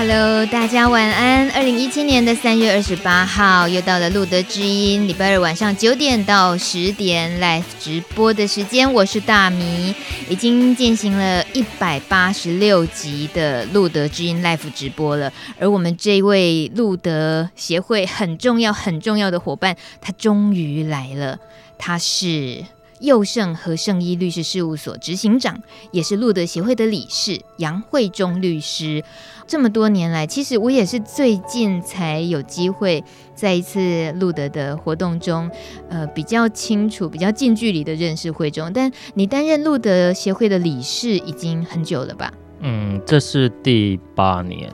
Hello，大家晚安。二零一七年的三月二十八号，又到了路德知音，礼拜二晚上九点到十点 live 直播的时间。我是大米，已经进行了一百八十六集的路德知音 live 直播了。而我们这位路德协会很重要、很重要的伙伴，他终于来了。他是佑胜和圣一律师事务所执行长，也是路德协会的理事杨惠忠律师。这么多年来，其实我也是最近才有机会在一次路德的活动中，呃，比较清楚、比较近距离的认识会中。但你担任路德协会的理事已经很久了吧？嗯，这是第八年，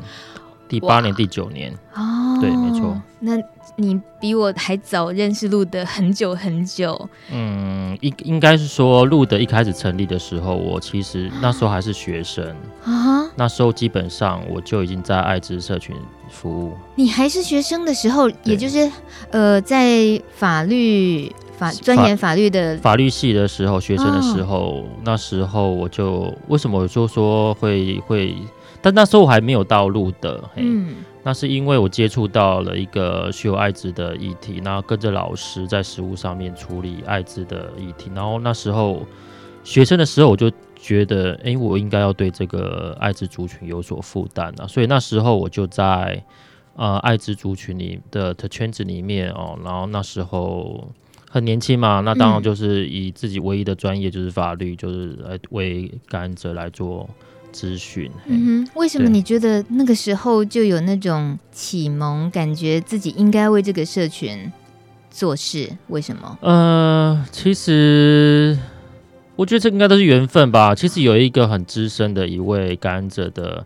第八年、第九年。哦，对，没错。那你比我还早认识路德很久很久。嗯，应应该是说，路德一开始成立的时候，我其实那时候还是学生啊。那时候基本上我就已经在爱知社群服务。你还是学生的时候，也就是呃，在法律法钻研法律的法律系的时候，学生的时候，哦、那时候我就为什么我就说会会，但那时候我还没有到路德。嗯。那是因为我接触到了一个血友艾滋的议题，然后跟着老师在实务上面处理艾滋的议题，然后那时候学生的时候我就觉得，哎、我应该要对这个艾滋族群有所负担啊，所以那时候我就在呃艾滋族群里的的圈子里面哦，然后那时候很年轻嘛，那当然就是以自己唯一的专业就是法律，就是来为感染者来做。咨询，嗯哼，为什么你觉得那个时候就有那种启蒙，感觉自己应该为这个社群做事？为什么？呃，其实我觉得这应该都是缘分吧。其实有一个很资深的一位感染者的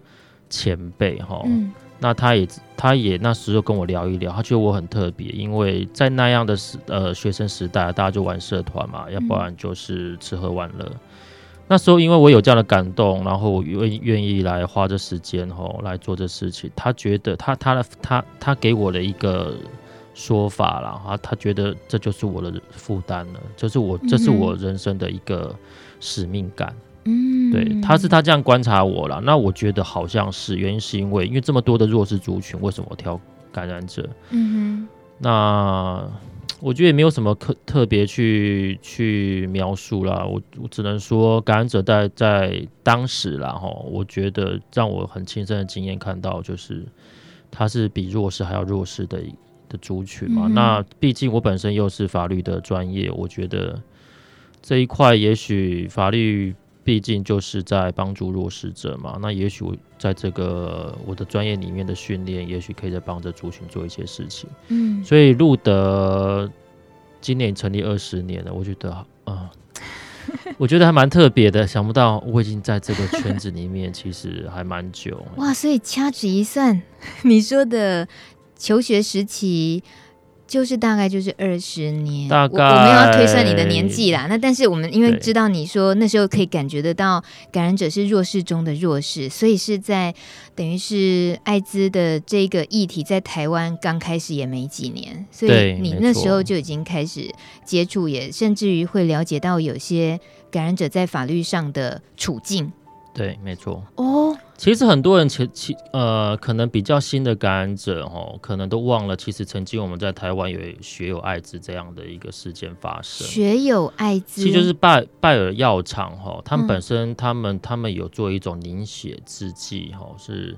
前辈哈，嗯、那他也他也那时候跟我聊一聊，他觉得我很特别，因为在那样的时呃学生时代，大家就玩社团嘛，要不然就是吃喝玩乐。那时候，因为我有这样的感动，然后我愿愿意来花这时间吼来做这事情。他觉得他他的他他给我的一个说法啦，他他觉得这就是我的负担了，就是我这是我人生的一个使命感。嗯，对，他是他这样观察我了。那我觉得好像是原因是因为因为这么多的弱势族群，为什么我挑感染者？嗯哼，那。我觉得也没有什么特特别去去描述啦，我我只能说感染者在在当时啦哈，我觉得让我很亲身的经验看到，就是他是比弱势还要弱势的的族群嘛。嗯、那毕竟我本身又是法律的专业，我觉得这一块也许法律。毕竟就是在帮助弱势者嘛，那也许我在这个我的专业里面的训练，也许可以在帮着族群做一些事情。嗯，所以路德今年成立二十年了，我觉得啊、呃，我觉得还蛮特别的。想不到我已经在这个圈子里面，其实还蛮久。哇，所以掐指一算，你说的求学时期。就是大概就是二十年，大概我，我们要推算你的年纪啦。那但是我们因为知道你说那时候可以感觉得到感染者是弱势中的弱势，所以是在等于是艾滋的这个议题在台湾刚开始也没几年，所以你那时候就已经开始接触，也甚至于会了解到有些感染者在法律上的处境。对，没错。哦，其实很多人其其呃，可能比较新的感染者哦，可能都忘了，其实曾经我们在台湾有血友艾滋这样的一个事件发生。血友艾滋，其实就是拜拜尔药厂哈，他们本身他们他们有做一种凝血制剂哈，是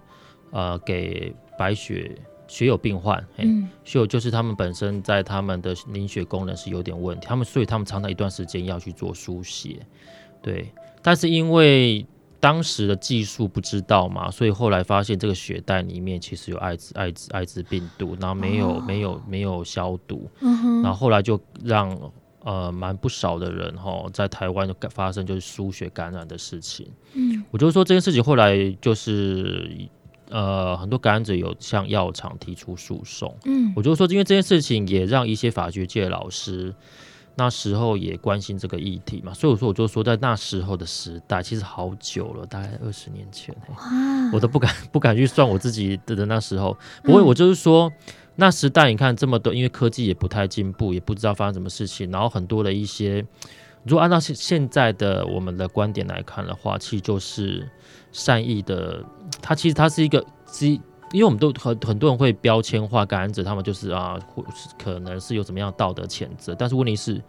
呃给白血血友病患，嗯，血友就是他们本身在他们的凝血功能是有点问题，他们所以他们常常一段时间要去做输血，对，但是因为当时的技术不知道嘛，所以后来发现这个血袋里面其实有艾滋、艾滋、艾滋病毒，然后没有、哦、没有没有消毒，嗯、然后后来就让呃蛮不少的人哈在台湾就发生就是输血感染的事情。嗯，我就说这件事情后来就是呃很多感染者有向药厂提出诉讼。嗯，我就说因为这件事情也让一些法学界的老师。那时候也关心这个议题嘛，所以我说我就说在那时候的时代，其实好久了，大概二十年前，哇。我都不敢 不敢去算我自己的的那时候。不过我就是说，嗯、那时代你看这么多，因为科技也不太进步，也不知道发生什么事情，然后很多的一些，如果按照现现在的我们的观点来看的话，其实就是善意的，它其实它是一个基因为我们都很很多人会标签化感染者，他们就是啊，或是可能是有怎么样道德谴责，但是问题是。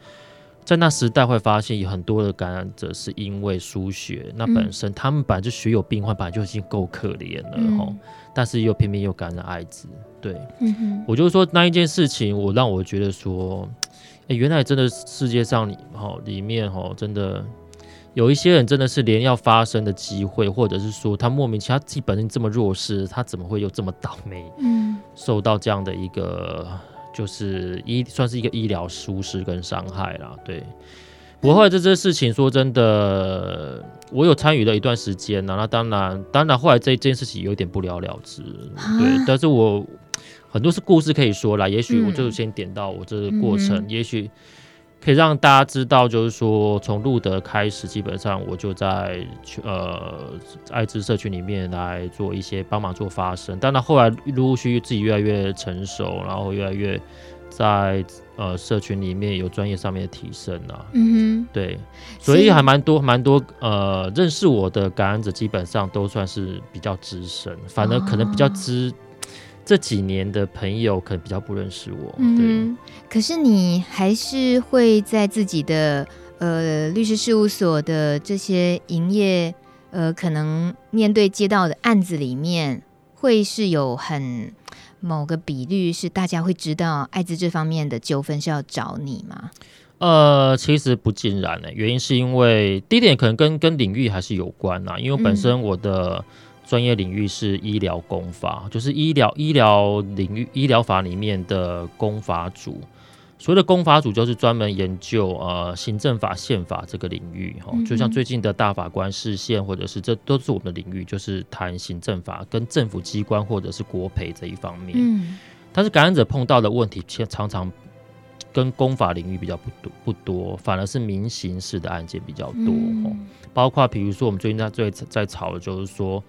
在那时代会发现有很多的感染者是因为输血，那本身、嗯、他们本来就血有病患，本来就已经够可怜了哈，嗯、但是又偏偏又感染艾滋，对，嗯、哼我就说那一件事情，我让我觉得说，哎、欸，原来真的世界上里哈里面哈真的有一些人真的是连要发声的机会，或者是说他莫名其妙自己本身这么弱势，他怎么会有这么倒霉，嗯，受到这样的一个。就是医算是一个医疗疏失跟伤害啦，对。不过后来这件事情说真的，我有参与了一段时间呢。那当然，当然后来这件事情有点不了了之，对。但是我很多是故事可以说啦，也许我就先点到我这个过程，嗯、也许。可以让大家知道，就是说，从路德开始，基本上我就在呃艾滋社群里面来做一些帮忙做发声。但然后来陆陆续续自己越来越成熟，然后越来越在呃社群里面有专业上面的提升啊。嗯哼，对，所以还蛮多蛮多呃认识我的感染者，基本上都算是比较资深，反而可能比较资。哦这几年的朋友可能比较不认识我，对。嗯，可是你还是会在自己的呃律师事务所的这些营业呃，可能面对接到的案子里面，会是有很某个比率是大家会知道艾滋这方面的纠纷是要找你吗？呃，其实不尽然呢，原因是因为第一点可能跟跟领域还是有关呐，因为本身我的。嗯专业领域是医疗公法，就是医疗医疗领域医疗法里面的公法组。所谓的公法组就是专门研究呃行政法宪法这个领域哈，就像最近的大法官释宪，或者是这都是我们的领域，就是谈行政法跟政府机关或者是国赔这一方面。嗯，但是感染者碰到的问题，其实常常跟公法领域比较不多不多，反而是民刑事的案件比较多。嗯，包括比如说我们最近在在在吵的就是说。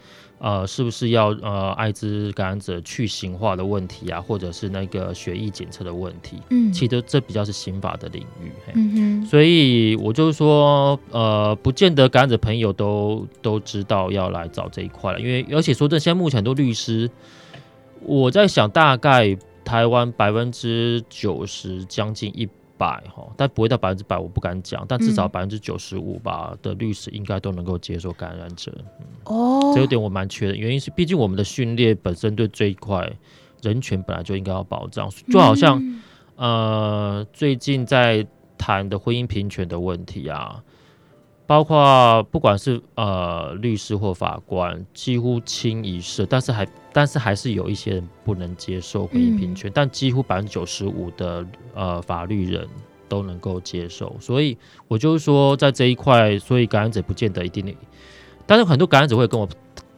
呃，是不是要呃艾滋感染者去刑化的问题啊，或者是那个血液检测的问题？嗯，其实这比较是刑法的领域。嗯哼，所以我就是说，呃，不见得感染者朋友都都知道要来找这一块了，因为而且说这现在目前很多律师，我在想，大概台湾百分之九十将近一。百哈，但不会到百分之百，我不敢讲，但至少百分之九十五吧的律师应该都能够接受感染者。哦、嗯，这有点我蛮缺的，原因是毕竟我们的训练本身对这一块人权本来就应该要保障，就好像、嗯、呃最近在谈的婚姻平权的问题啊。包括不管是呃律师或法官，几乎清一色，但是还但是还是有一些人不能接受婚姻平权，嗯、但几乎百分之九十五的呃法律人都能够接受，所以我就是说在这一块，所以感染者不见得一定，但是很多感染者会跟我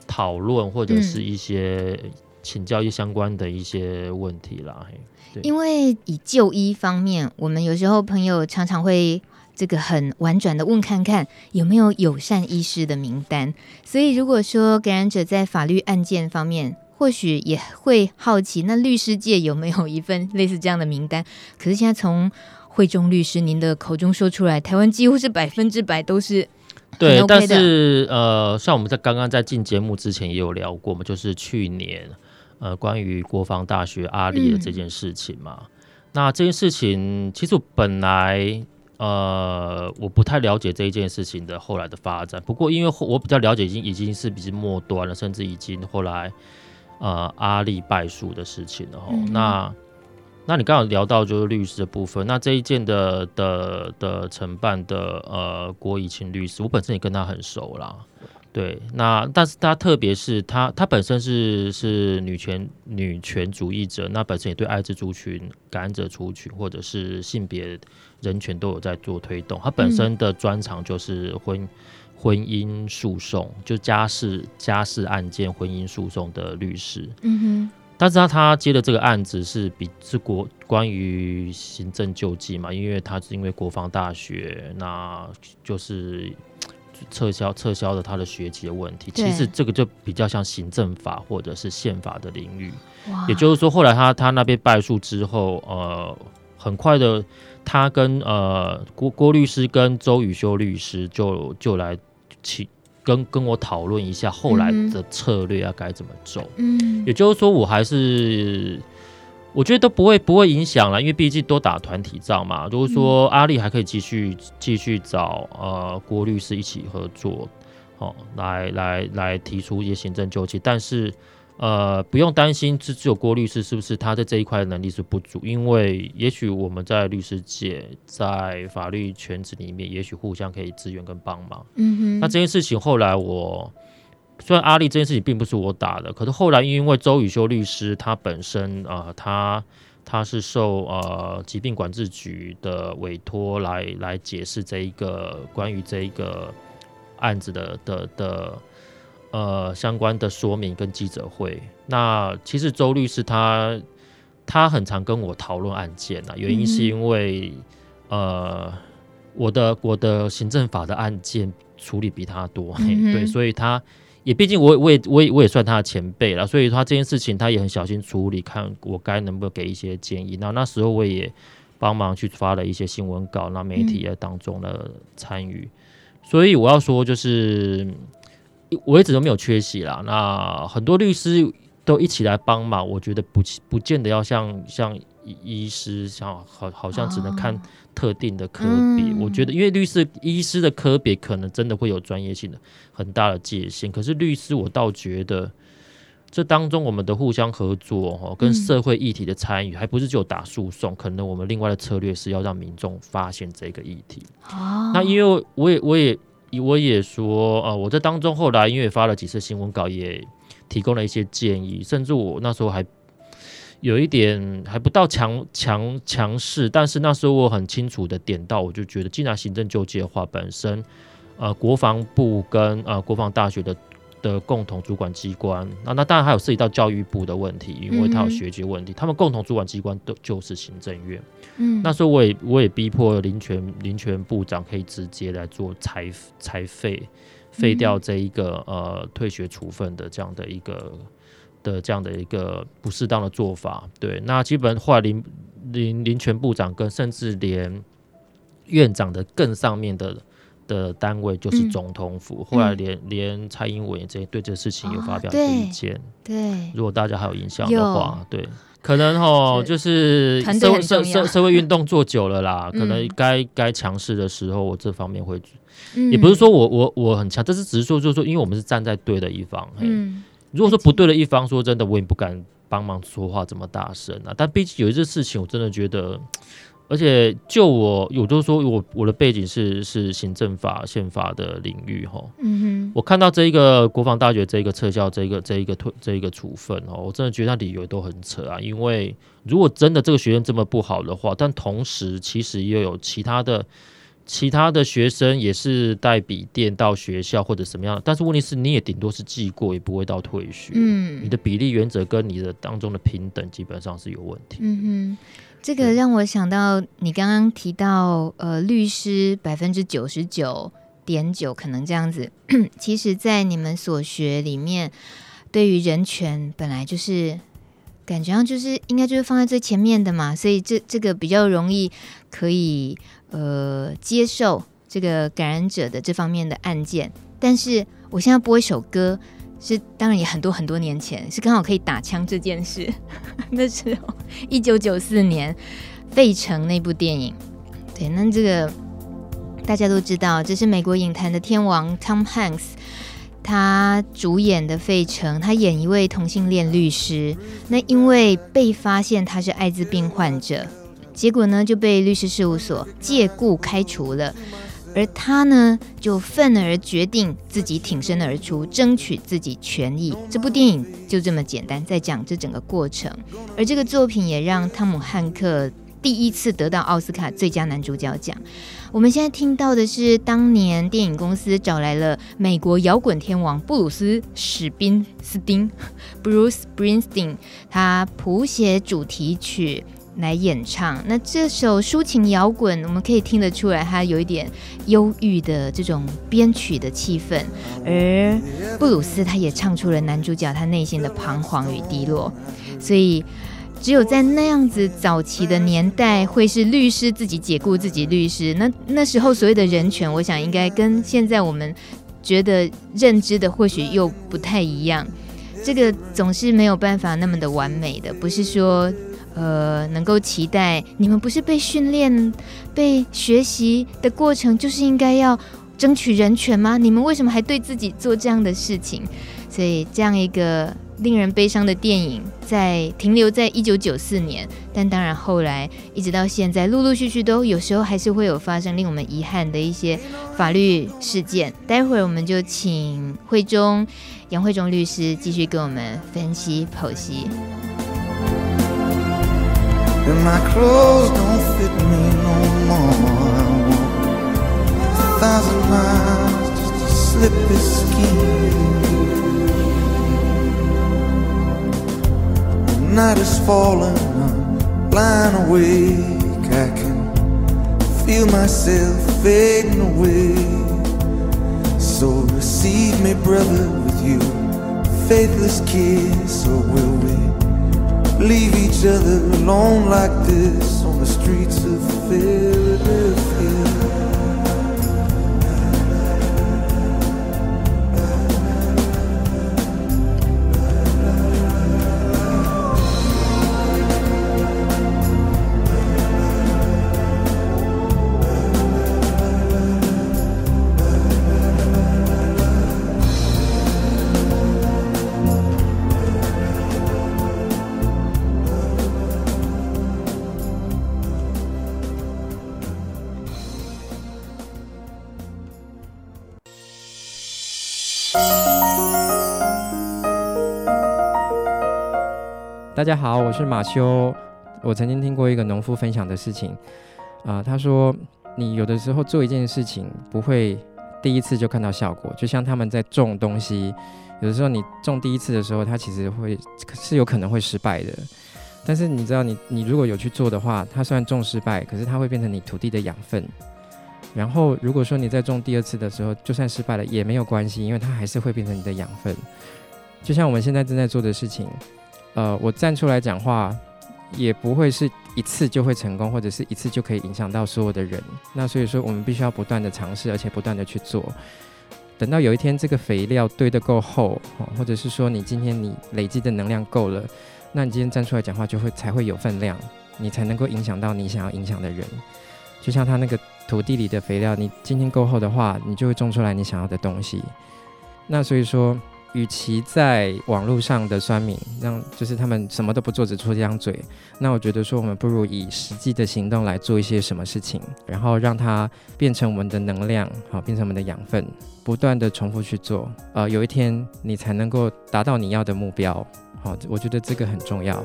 讨论或者是一些请教一些相关的一些问题啦。对，因为以就医方面，我们有时候朋友常常会。这个很婉转的问看看有没有友善医师的名单，所以如果说感染者在法律案件方面，或许也会好奇，那律师界有没有一份类似这样的名单？可是现在从惠中律师您的口中说出来，台湾几乎是百分之百都是。对，但是呃，像我们在刚刚在进节目之前也有聊过嘛，就是去年呃关于国防大学阿里的这件事情嘛，嗯、那这件事情其实我本来。呃，我不太了解这一件事情的后来的发展。不过，因为我比较了解，已经已经是比较末端了，甚至已经后来呃阿力败诉的事情了。嗯、那那你刚刚聊到就是律师的部分，那这一件的的的承办的呃郭怡清律师，我本身也跟他很熟啦。对，那但是他特别是他他本身是是女权女权主义者，那本身也对艾滋族群、感染者族群或者是性别人权都有在做推动。他本身的专长就是婚、嗯、婚姻诉讼，就家事家事案件婚姻诉讼的律师。嗯哼，但是他他接的这个案子是比是国关于行政救济嘛，因为他是因为国防大学，那就是。撤销撤销了他的学籍的问题，其实这个就比较像行政法或者是宪法的领域。哇也就是说，后来他他那边败诉之后，呃，很快的，他跟呃郭郭律师跟周宇修律师就就来请跟跟我讨论一下后来的策略要该怎么走。嗯，也就是说，我还是我觉得都不会不会影响了，因为毕竟都打团体仗嘛。如果说阿丽还可以继续继续找呃郭律师一起合作，哦，来来来提出一些行政救济，但是。呃，不用担心，只只有郭律师是不是他在这一块的能力是不足？因为也许我们在律师界，在法律圈子里面，也许互相可以支援跟帮忙。嗯哼。那这件事情后来我虽然阿丽这件事情并不是我打的，可是后来因为周宇修律师他本身啊、呃，他他是受呃疾病管制局的委托来来解释这一个关于这一个案子的的的。呃，相关的说明跟记者会，那其实周律师他他很常跟我讨论案件啊，原因是因为、嗯、呃，我的我的行政法的案件处理比他多，嗯、对，所以他也毕竟我我也我也我也算他的前辈了，所以他这件事情他也很小心处理，看我该能不能给一些建议。那那时候我也帮忙去发了一些新闻稿，那媒体也当中的参与，嗯、所以我要说就是。我一直都没有缺席啦。那很多律师都一起来帮忙，我觉得不不见得要像像医师，像好好像只能看特定的科别。哦、我觉得，因为律师、医师的科别可能真的会有专业性的很大的界限。可是律师，我倒觉得这当中我们的互相合作，哈，跟社会议题的参与，还不是只有打诉讼。可能我们另外的策略是要让民众发现这个议题。哦，那因为我也我也。我也说，呃，我在当中后来因为发了几次新闻稿，也提供了一些建议，甚至我那时候还有一点还不到强强强势，但是那时候我很清楚的点到，我就觉得，既然行政救济的话，本身，呃，国防部跟呃国防大学的。的共同主管机关，那那当然还有涉及到教育部的问题，因为他有学籍问题，嗯、他们共同主管机关都就是行政院。嗯，那时候我也我也逼迫林权林权部长可以直接来做裁裁废废掉这一个呃退学处分的这样的一个的这样的一个不适当的做法。对，那基本后来林林林权部长跟甚至连院长的更上面的。的单位就是总统府，嗯、后来连连蔡英文也这对这事情有发表意见。哦、对，对如果大家还有印象的话，对，可能哦就是社会社社社会运动做久了啦，嗯、可能该该强势的时候，我这方面会，嗯、也不是说我我我很强，这是只是说就是说，因为我们是站在对的一方。嗯，如果说不对的一方，说真的，我也不敢帮忙说话这么大声啊。但毕竟有一些事情，我真的觉得。而且就我，我就是说我我的背景是是行政法宪法的领域哈，嗯哼，我看到这一个国防大学这一个撤销这一个这一个退这一个处分哦，我真的觉得他理由都很扯啊。因为如果真的这个学生这么不好的话，但同时其实又有其他的其他的学生也是带笔电到学校或者什么样的，但是问题是你也顶多是记过，也不会到退学。嗯，你的比例原则跟你的当中的平等基本上是有问题。嗯哼。这个让我想到你刚刚提到，呃，律师百分之九十九点九可能这样子。其实，在你们所学里面，对于人权本来就是感觉上就是应该就是放在最前面的嘛，所以这这个比较容易可以呃接受这个感染者的这方面的案件。但是我现在播一首歌。是，当然也很多很多年前，是刚好可以打枪这件事。那时候，一九九四年《费城》那部电影，对，那这个大家都知道，这是美国影坛的天王 Tom Hanks，他主演的《费城》，他演一位同性恋律师。那因为被发现他是艾滋病患者，结果呢就被律师事务所借故开除了。而他呢，就愤而决定自己挺身而出，争取自己权益。这部电影就这么简单，在讲这整个过程。而这个作品也让汤姆汉克第一次得到奥斯卡最佳男主角奖。我们现在听到的是，当年电影公司找来了美国摇滚天王布鲁斯史宾斯汀 （Bruce Springsteen），他谱写主题曲。来演唱，那这首抒情摇滚，我们可以听得出来，它有一点忧郁的这种编曲的气氛，而布鲁斯他也唱出了男主角他内心的彷徨与低落，所以只有在那样子早期的年代，会是律师自己解雇自己律师，那那时候所谓的人权，我想应该跟现在我们觉得认知的或许又不太一样。这个总是没有办法那么的完美的，不是说呃能够期待你们不是被训练、被学习的过程就是应该要争取人权吗？你们为什么还对自己做这样的事情？所以这样一个。令人悲伤的电影，在停留在一九九四年，但当然后来一直到现在，陆陆续续都有时候还是会有发生令我们遗憾的一些法律事件。待会儿我们就请慧中杨慧中律师继续跟我们分析剖析。And my clothes don't fit me no more. I walk a thousand miles just to slip this skin. The night is falling, I'm lying awake. I can feel myself fading away. So receive me, brother, with you. Faithless kiss, or will we leave each other alone like this on the streets of Philadelphia. 大家好，我是马修。我曾经听过一个农夫分享的事情，啊、呃，他说，你有的时候做一件事情不会第一次就看到效果，就像他们在种东西，有的时候你种第一次的时候，它其实会是有可能会失败的。但是你知道你，你你如果有去做的话，它虽然种失败，可是它会变成你土地的养分。然后如果说你在种第二次的时候，就算失败了也没有关系，因为它还是会变成你的养分。就像我们现在正在做的事情。呃，我站出来讲话，也不会是一次就会成功，或者是一次就可以影响到所有的人。那所以说，我们必须要不断的尝试，而且不断的去做。等到有一天这个肥料堆得够厚，或者是说你今天你累积的能量够了，那你今天站出来讲话就会才会有分量，你才能够影响到你想要影响的人。就像他那个土地里的肥料，你今天够厚的话，你就会种出来你想要的东西。那所以说。与其在网络上的酸民，让就是他们什么都不做，只出这张嘴，那我觉得说我们不如以实际的行动来做一些什么事情，然后让它变成我们的能量，好，变成我们的养分，不断的重复去做，呃，有一天你才能够达到你要的目标，好，我觉得这个很重要。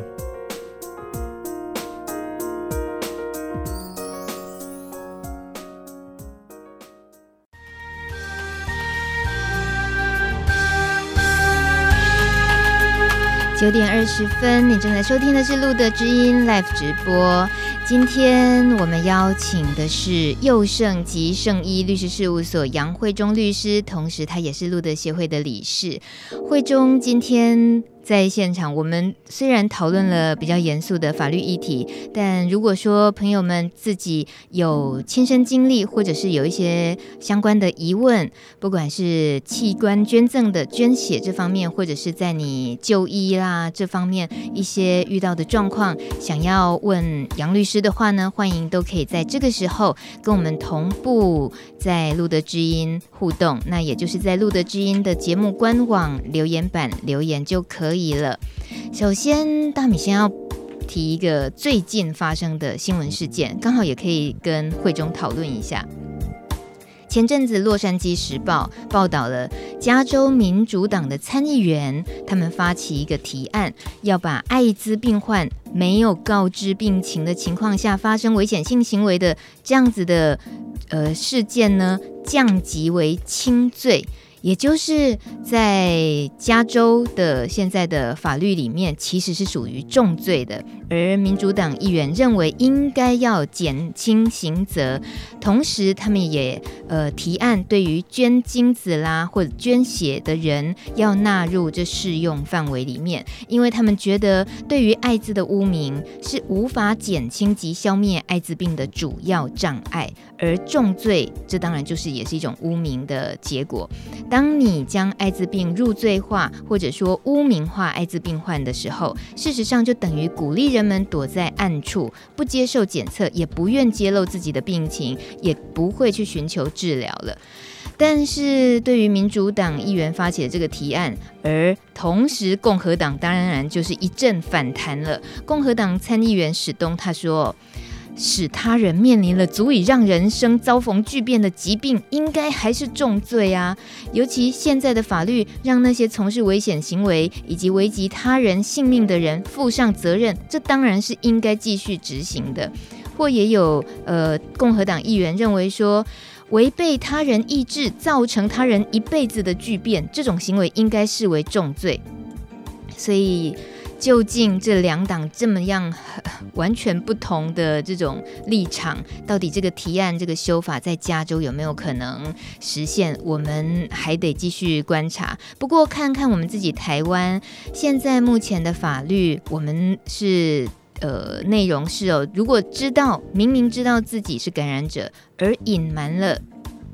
九点二十分，你正在收听的是路德之音 Live 直播。今天我们邀请的是佑圣及圣一律师事务所杨慧忠律师，同时他也是路德协会的理事。慧忠今天。在现场，我们虽然讨论了比较严肃的法律议题，但如果说朋友们自己有亲身经历，或者是有一些相关的疑问，不管是器官捐赠的捐血这方面，或者是在你就医啦这方面一些遇到的状况，想要问杨律师的话呢，欢迎都可以在这个时候跟我们同步在路德知音互动，那也就是在路德知音的节目官网留言板留言就可以。可以了。首先，大米先要提一个最近发生的新闻事件，刚好也可以跟慧中讨论一下。前阵子，《洛杉矶时报》报道了加州民主党的参议员，他们发起一个提案，要把艾滋病患没有告知病情的情况下发生危险性行为的这样子的呃事件呢，降级为轻罪。也就是在加州的现在的法律里面，其实是属于重罪的。而民主党议员认为应该要减轻刑责，同时他们也呃提案，对于捐精子啦或者捐血的人要纳入这适用范围里面，因为他们觉得对于艾滋的污名是无法减轻及消灭艾滋病的主要障碍，而重罪这当然就是也是一种污名的结果。当你将艾滋病入罪化，或者说污名化艾滋病患的时候，事实上就等于鼓励人们躲在暗处，不接受检测，也不愿揭露自己的病情，也不会去寻求治疗了。但是对于民主党议员发起的这个提案，而同时共和党当然就是一阵反弹了。共和党参议员史东他说。使他人面临了足以让人生遭逢巨变的疾病，应该还是重罪啊！尤其现在的法律让那些从事危险行为以及危及他人性命的人负上责任，这当然是应该继续执行的。或也有呃共和党议员认为说，违背他人意志造成他人一辈子的巨变，这种行为应该视为重罪。所以。究竟这两党这么样 完全不同的这种立场，到底这个提案、这个修法在加州有没有可能实现？我们还得继续观察。不过，看看我们自己台湾现在目前的法律，我们是呃内容是哦，如果知道明明知道自己是感染者，而隐瞒了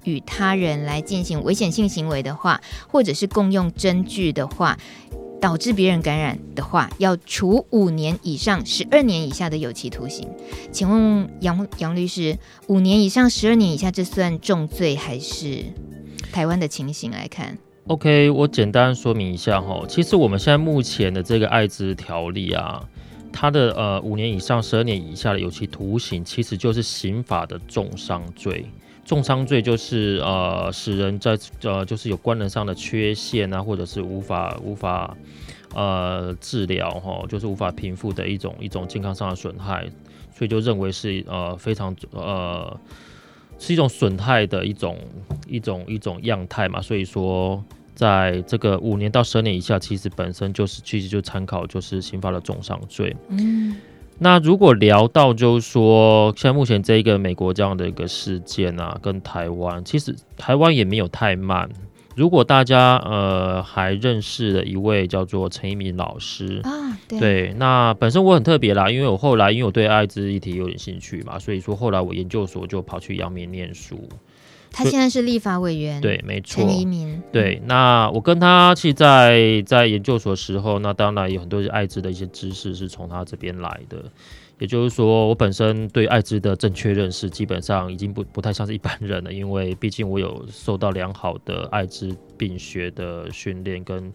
与他人来进行危险性行为的话，或者是共用针具的话。导致别人感染的话，要处五年以上十二年以下的有期徒刑。请问杨杨律师，五年以上十二年以下，这算重罪还是台湾的情形来看？OK，我简单说明一下哈。其实我们现在目前的这个艾滋条例啊，它的呃五年以上十二年以下的有期徒刑，其实就是刑法的重伤罪。重伤罪就是呃使人在呃就是有官能上的缺陷啊，或者是无法无法呃治疗哈，就是无法平复的一种一种健康上的损害，所以就认为是呃非常呃是一种损害的一种一种一种样态嘛，所以说在这个五年到十年以下，其实本身就是其实就参考就是刑法的重伤罪。嗯。那如果聊到就是说，像目前这一个美国这样的一个事件啊，跟台湾，其实台湾也没有太慢。如果大家呃还认识了一位叫做陈一鸣老师啊，对，对，那本身我很特别啦，因为我后来因为我对艾滋议题有点兴趣嘛，所以说后来我研究所就跑去阳明念书。他现在是立法委员，对，没错。陈一民，对，那我跟他其实在在研究所的时候，那当然有很多艾滋的一些知识是从他这边来的。也就是说，我本身对艾滋的正确认识，基本上已经不不太像是一般人了，因为毕竟我有受到良好的艾滋病学的训练跟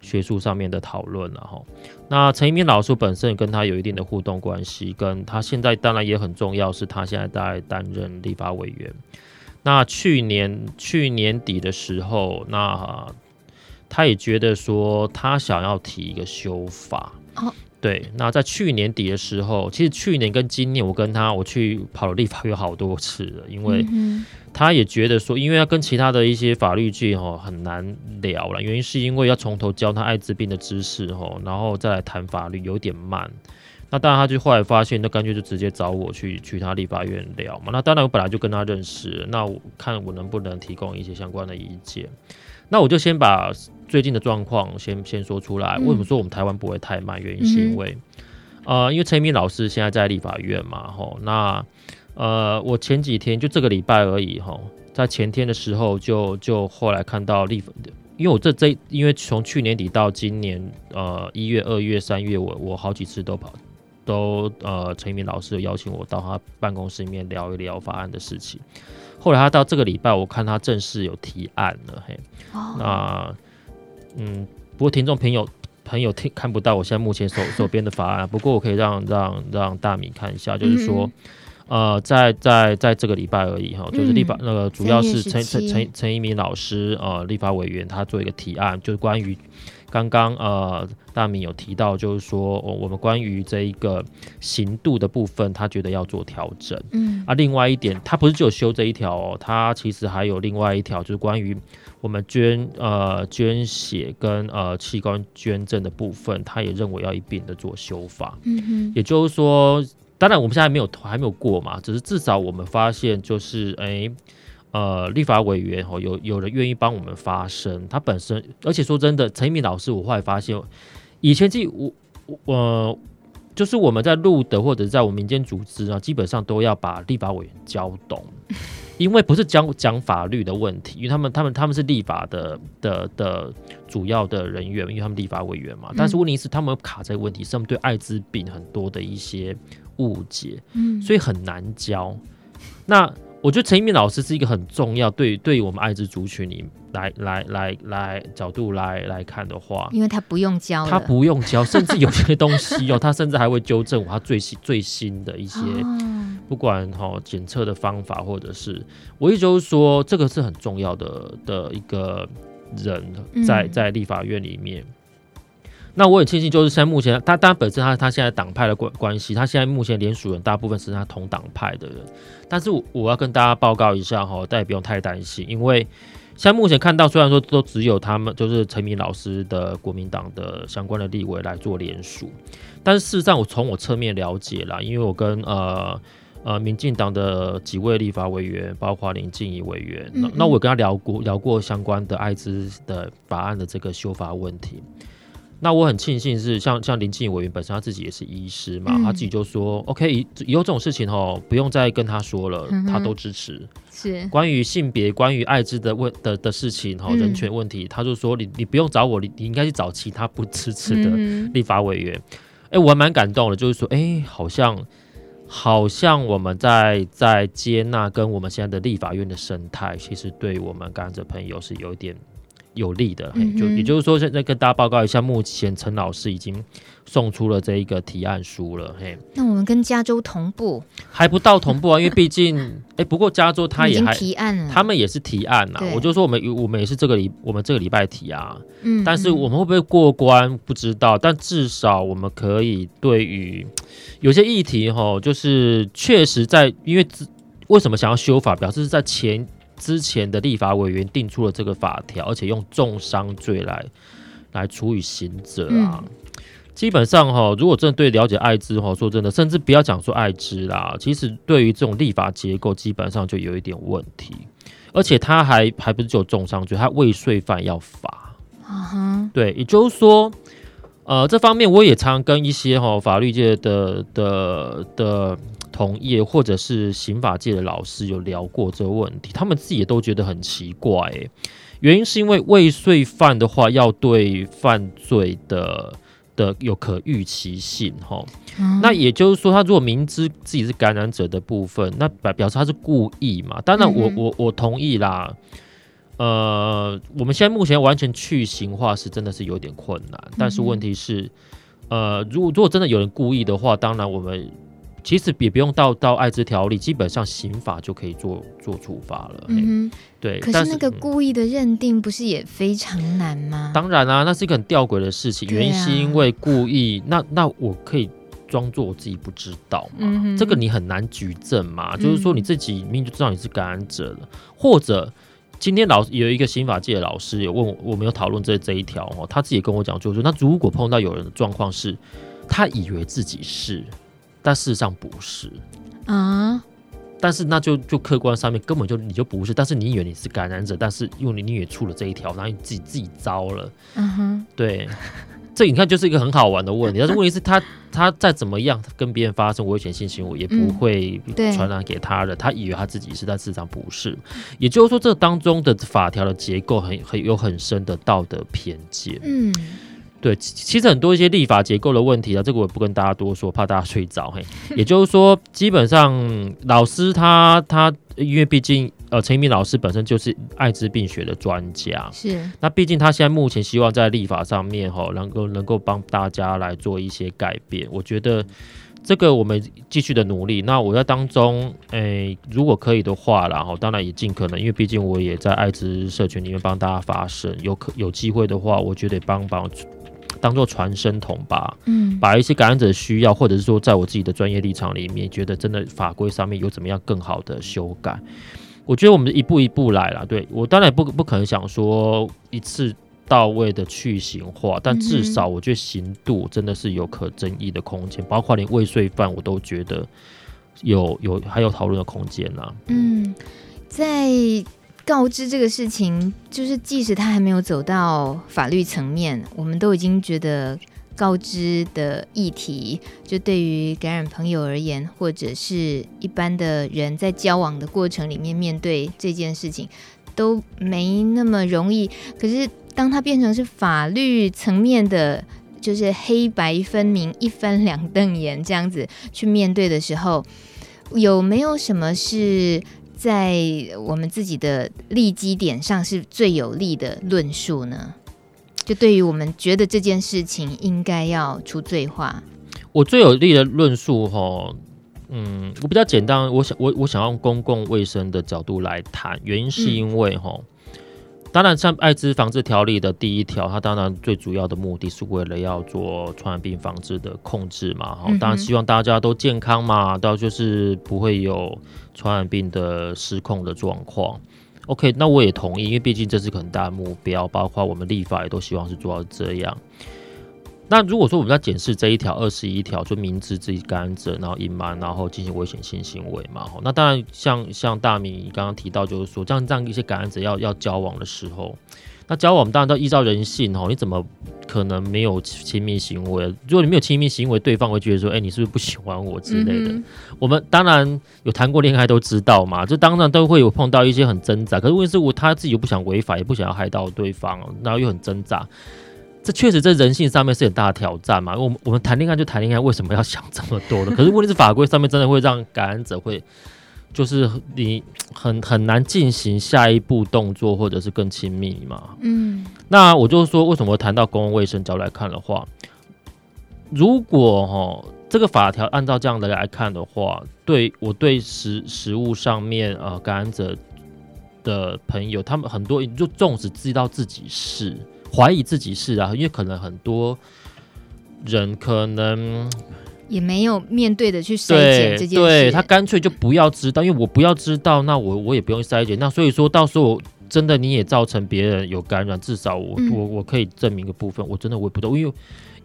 学术上面的讨论了哈。那陈一鸣老师本身跟他有一定的互动关系，跟他现在当然也很重要，是他现在在担任立法委员。那去年去年底的时候，那他也觉得说他想要提一个修法。哦，对。那在去年底的时候，其实去年跟今年，我跟他我去跑了立法院好多次了，因为他也觉得说，因为要跟其他的一些法律界哦很难聊了，原因是因为要从头教他艾滋病的知识哦，然后再来谈法律有点慢。那当然，他就后来发现，那干脆就直接找我去去他立法院聊嘛。那当然，我本来就跟他认识，那我看我能不能提供一些相关的意见。那我就先把最近的状况先先说出来。为什么说我们台湾不会太慢？原因是因为，呃，因为陈明老师现在在立法院嘛，吼。那呃，我前几天就这个礼拜而已，吼，在前天的时候就就后来看到立法，因为我这这因为从去年底到今年，呃，一月、二月、三月，我我好几次都跑。都呃，陈一鸣老师有邀请我到他办公室里面聊一聊法案的事情。后来他到这个礼拜，我看他正式有提案了。嘿，哦、那嗯，不过听众朋友朋友听看不到我现在目前手手边的法案，不过我可以让让让大米看一下，就是说，嗯、呃，在在在这个礼拜而已哈，就是立法、嗯、那个主要是陈陈陈陈一鸣老师呃，立法委员他做一个提案，就是关于。刚刚呃，大明有提到，就是说，我们关于这一个刑度的部分，他觉得要做调整。嗯，啊，另外一点，他不是只有修这一条哦，他其实还有另外一条，就是关于我们捐呃捐血跟呃器官捐赠的部分，他也认为要一并的做修法。嗯哼，也就是说，当然我们现在没有还没有过嘛，只是至少我们发现就是哎。欸呃，立法委员哦，有有人愿意帮我们发声。他本身，而且说真的，陈一鸣老师，我后来发现，以前其实我我、呃、就是我们在路德或者在我们民间组织啊，基本上都要把立法委员教懂。因为不是讲讲法律的问题，因为他们他们他们是立法的的的主要的人员，因为他们立法委员嘛。但是问题是，他们卡在问题是他们对艾滋病很多的一些误解，嗯，所以很难教。那我觉得陈一鸣老师是一个很重要，对于对于我们艾滋族群里来来来来角度来来看的话，因为他不用教，他不用教，甚至有些东西哦，他甚至还会纠正我他最新最新的一些，不管哈检测的方法，或者是我一直就是说，这个是很重要的的一个人在在立法院里面。那我很庆幸，就是现在目前他当然本身他他现在党派的关关系，他现在目前联署人大部分是他同党派的人，但是我我要跟大家报告一下哈，大家不用太担心，因为现在目前看到虽然说都只有他们就是陈明老师的国民党的相关的立委来做联署，但是事实上我从我侧面了解啦，因为我跟呃呃民进党的几位立法委员，包括林静怡委员，那那我跟他聊过聊过相关的艾滋的法案的这个修法问题。那我很庆幸是像像林静委员本身他自己也是医师嘛，嗯、他自己就说 OK 以以后这种事情哦不用再跟他说了，嗯、他都支持。是关于性别、关于艾滋的问的的事情哈，人权问题，嗯、他就说你你不用找我，你你应该去找其他不支持的立法委员。哎、嗯，我还蛮感动的，就是说哎，好像好像我们在在接纳跟我们现在的立法院的生态，其实对我们感染者朋友是有一点。有利的，嗯、就也就是说，现在跟大家报告一下，目前陈老师已经送出了这一个提案书了。嘿，那我们跟加州同步，还不到同步啊，因为毕竟，哎、欸，不过加州他也还提案了，他们也是提案呐。对我就说我们我们也是这个礼，我们这个礼拜提啊，嗯哼，但是我们会不会过关不知道，但至少我们可以对于有些议题哈，就是确实在，因为为什么想要修法，表示是在前。之前的立法委员定出了这个法条，而且用重伤罪来来处以刑责啊。嗯、基本上哈，如果真的对了解艾滋哈，说真的，甚至不要讲说艾滋啦，其实对于这种立法结构，基本上就有一点问题。而且他还还不是只有重伤罪，他未遂犯要罚。啊哈，对，也就是说，呃，这方面我也常跟一些哈法律界的的的。同业或者是刑法界的老师有聊过这个问题，他们自己也都觉得很奇怪。原因是因为未遂犯的话，要对犯罪的的有可预期性哈。嗯、那也就是说，他如果明知自己是感染者的部分，那表表示他是故意嘛？当然我，我我我同意啦。呃，我们现在目前完全去刑化是真的是有点困难，但是问题是，呃，如果如果真的有人故意的话，当然我们。其实也不用到到艾滋条例，基本上刑法就可以做做处罚了。嗯哼，对。可是那个故意的认定不是也非常难吗？当然啊，那是一个很吊诡的事情。原因是因为故意，那那我可以装作我自己不知道嘛？这个你很难举证嘛？嗯、就是说你自己明明就知道你是感染者了，或者今天老有一个刑法界的老师有问我，我们有讨论这这一条哦，他自己跟我讲，就是说那如果碰到有人的状况是，他以为自己是。但事实上不是。啊，但是那就就客观上面根本就你就不是，但是你以为你是感染者，但是因为你你也出了这一条，然后你自己自己遭了，嗯哼，对，这你看就是一个很好玩的问题，但是问题是他他再怎么样跟别人发生危险性行为，也不会传染给他的，嗯、他以为他自己是，但事实上不是，也就是说这当中的法条的结构很很有很深的道德偏见，嗯。对，其实很多一些立法结构的问题啊，这个我也不跟大家多说，怕大家睡着。嘿，也就是说，基本上老师他他，因为毕竟呃，陈一鸣老师本身就是艾滋病学的专家，是。那毕竟他现在目前希望在立法上面哈，能够能够帮大家来做一些改变。我觉得这个我们继续的努力。那我在当中，诶，如果可以的话，然后当然也尽可能，因为毕竟我也在艾滋社群里面帮大家发声，有可有机会的话，我觉得帮帮。当做传声筒吧，嗯，把一些感染者需要，或者是说，在我自己的专业立场里面，觉得真的法规上面有怎么样更好的修改，我觉得我们一步一步来了。对，我当然不不可能想说一次到位的去刑化，但至少我觉得刑度真的是有可争议的空间，包括连未遂犯我都觉得有有还有讨论的空间呐。嗯，在。告知这个事情，就是即使他还没有走到法律层面，我们都已经觉得告知的议题，就对于感染朋友而言，或者是一般的人在交往的过程里面面对这件事情，都没那么容易。可是当它变成是法律层面的，就是黑白分明、一翻两瞪眼这样子去面对的时候，有没有什么是在我们自己的立基点上是最有利的论述呢？就对于我们觉得这件事情应该要除罪化，我最有力的论述哈，嗯，我比较简单，我想我我想用公共卫生的角度来谈，原因是因为哈，嗯、当然像艾滋防治条例的第一条，它当然最主要的目的是为了要做传染病防治的控制嘛，哈，当然希望大家都健康嘛，到就是不会有传染病的失控的状况。OK，那我也同意，因为毕竟这是个很大的目标，包括我们立法也都希望是做到这样。那如果说我们在检视这一条二十一条，就明知自己感染者，然后隐瞒，然后进行危险性行为嘛，那当然像像大米刚刚提到，就是说这样这样一些感染者要要交往的时候。那交往我们当然都依照人性哦，你怎么可能没有亲密行为？如果你没有亲密行为，对方会觉得说，哎、欸，你是不是不喜欢我之类的？嗯、我们当然有谈过恋爱都知道嘛，这当然都会有碰到一些很挣扎。可是问题是我他自己又不想违法，也不想要害到对方，然后又很挣扎。这确实在人性上面是很大的挑战嘛。我们我们谈恋爱就谈恋爱，为什么要想这么多呢？可是问题是法规上面真的会让感染者会。就是你很很难进行下一步动作，或者是更亲密嘛。嗯，那我就是说，为什么谈到公共卫生角度来看的话，如果哈这个法条按照这样的来看的话，对我对食食物上面呃感染者的朋友，他们很多就纵使知道自己是怀疑自己是啊，因为可能很多人可能。也没有面对的去筛检这件事，对，他干脆就不要知道，因为我不要知道，那我我也不用筛检，那所以说到时候真的你也造成别人有感染，至少我、嗯、我我可以证明一个部分，我真的我也不知道，因为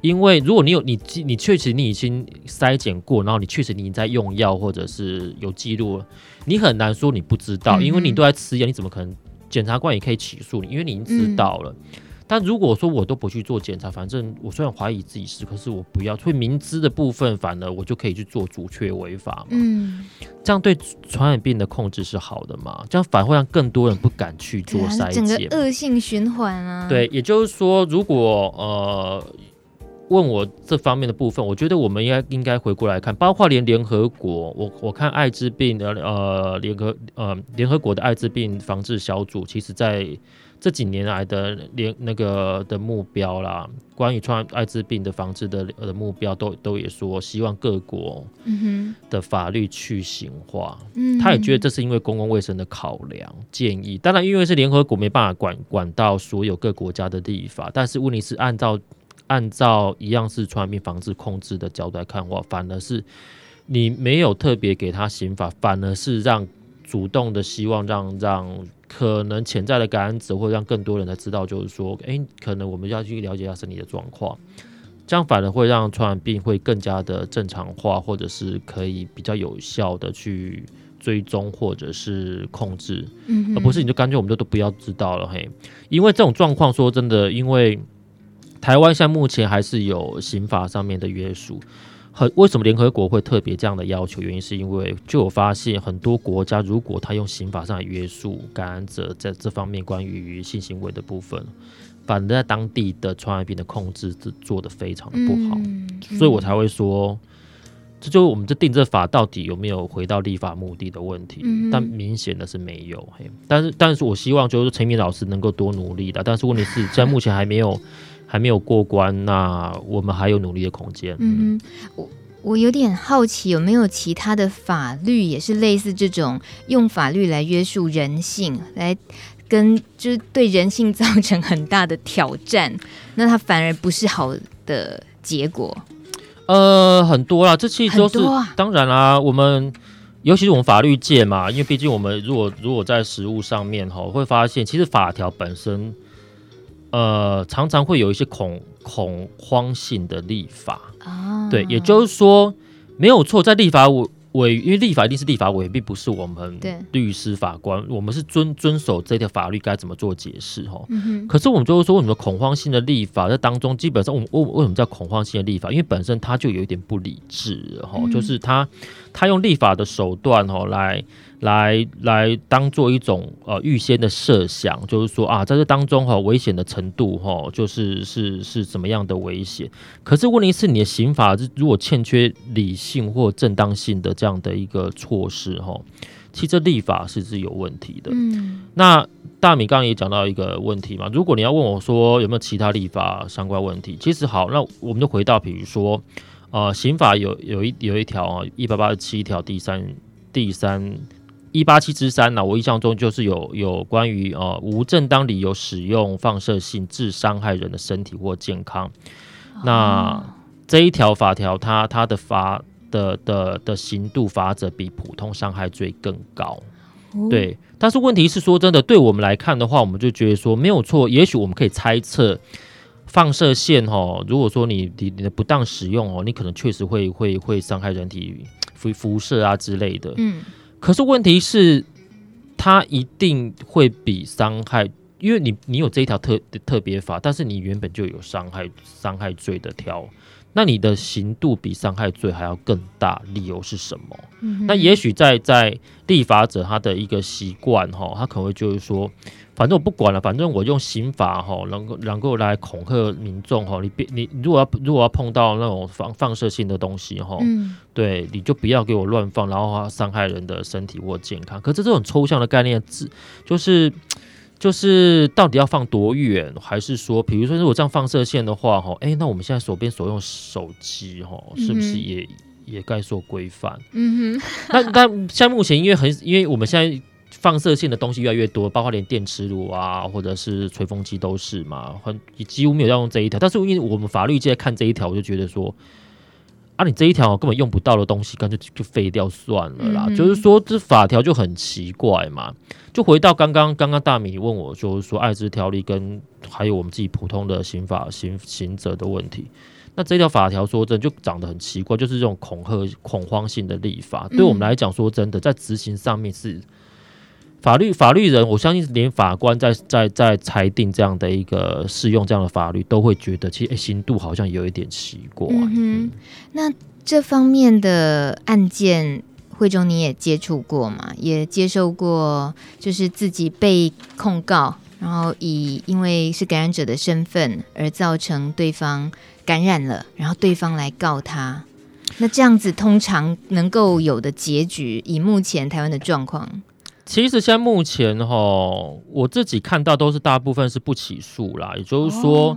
因为如果你有你你确实你已经筛检过，然后你确实你在用药或者是有记录了，你很难说你不知道，嗯、因为你都在吃药，你怎么可能检察官也可以起诉你？因为你已经知道了。嗯但如果说我都不去做检查，反正我虽然怀疑自己是，可是我不要，所以明知的部分，反而我就可以去做阻却违法嘛。嗯，这样对传染病的控制是好的嘛？这样反而会让更多人不敢去做筛检，整个恶性循环啊。对，也就是说，如果呃问我这方面的部分，我觉得我们应该应该回过来看，包括连联合国，我我看艾滋病的呃联合呃联合国的艾滋病防治小组，其实在。这几年来的连那个的目标啦，关于传艾滋病的防治的的目标都，都都也说希望各国的法律去刑化。嗯，他也觉得这是因为公共卫生的考量建议。当然，因为是联合国没办法管管到所有各国家的立法，但是问题是按照按照一样是传染病防治控制的角度来看的话，反而是你没有特别给他刑法，反而是让主动的希望让让。可能潜在的感染者，或者让更多人才知道，就是说，诶、欸，可能我们要去了解一下身体的状况，这样反而会让传染病会更加的正常化，或者是可以比较有效的去追踪或者是控制，嗯，而不是你就干脆我们就都不要知道了，嘿，因为这种状况，说真的，因为台湾现在目前还是有刑法上面的约束。很为什么联合国会特别这样的要求？原因是因为就有发现很多国家，如果他用刑法上来约束感染者在这方面关于性行为的部分，反正在当地的传染病的控制是做得非常的不好，嗯嗯、所以我才会说，这就我们这定这法到底有没有回到立法目的的问题？嗯、但明显的是没有。但是，但是我希望就是陈明老师能够多努力的。但是问题是，现在目前还没有。还没有过关，那我们还有努力的空间。嗯，我我有点好奇，有没有其他的法律也是类似这种用法律来约束人性，来跟就是对人性造成很大的挑战，那它反而不是好的结果。呃，很多啦，这其实都是、啊、当然啦。我们尤其是我们法律界嘛，因为毕竟我们如果如果在实务上面哈，会发现其实法条本身。呃，常常会有一些恐恐慌性的立法，啊、对，也就是说没有错，在立法委委，因为立法一定是立法委员，并不是我们律师法官，我们是遵遵守这条法律该怎么做解释哈。可是我们就是说，为什么恐慌性的立法在当中，基本上我们为为什么叫恐慌性的立法？因为本身它就有一点不理智哈，嗯、就是他他用立法的手段哈来。来来当做一种呃预先的设想，就是说啊，在这当中哈、哦、危险的程度哈、哦，就是是是怎么样的危险？可是问题是，你的刑法如果欠缺理性或正当性的这样的一个措施哈、哦，其实这立法是是有问题的。嗯，那大米刚刚也讲到一个问题嘛，如果你要问我说有没有其他立法相关问题，其实好，那我们就回到比如说呃刑法有有一有一条啊一百八十七条第三第三。一八七之三呢，我印象中就是有有关于呃无正当理由使用放射性致伤害人的身体或健康，哦、那这一条法条它它的罚的的的刑度法则比普通伤害罪更高，哦、对。但是问题是说真的，对我们来看的话，我们就觉得说没有错，也许我们可以猜测放射线哦，如果说你你你的不当使用哦，你可能确实会会会伤害人体辐辐射啊之类的，嗯。可是问题是，它一定会比伤害，因为你你有这一条特特别法，但是你原本就有伤害伤害罪的条，那你的刑度比伤害罪还要更大，理由是什么？嗯、那也许在在立法者他的一个习惯哈，他可能会就是说。反正我不管了，反正我用刑法哈，能够能够来恐吓民众哈。你别你如果要如果要碰到那种放放射性的东西哈，嗯、对，你就不要给我乱放，然后伤害人的身体或健康。可是这种抽象的概念，是就是就是到底要放多远，还是说，比如说如果这样放射线的话哈，哎，那我们现在手边所用手机哈，是不是也、嗯、也该做规范？嗯哼，那那现在目前因为很因为我们现在。放射性的东西越来越多，包括连电磁炉啊，或者是吹风机都是嘛，很几乎没有要用这一条。但是因为我们法律界看这一条，我就觉得说，啊，你这一条根本用不到的东西，干脆就废掉算了啦。嗯、就是说，这法条就很奇怪嘛。就回到刚刚刚刚大米问我，就是说艾滋条例跟还有我们自己普通的刑法刑刑责的问题。那这条法条说真的就长得很奇怪，就是这种恐吓恐慌性的立法，对我们来讲说真的，在执行上面是。法律法律人，我相信连法官在在在裁定这样的一个适用这样的法律，都会觉得其实刑度好像有一点奇怪。嗯哼，那这方面的案件，惠中你也接触过吗？也接受过，就是自己被控告，然后以因为是感染者的身份而造成对方感染了，然后对方来告他。那这样子通常能够有的结局，以目前台湾的状况。其实现在目前哈，我自己看到都是大部分是不起诉啦。也就是说，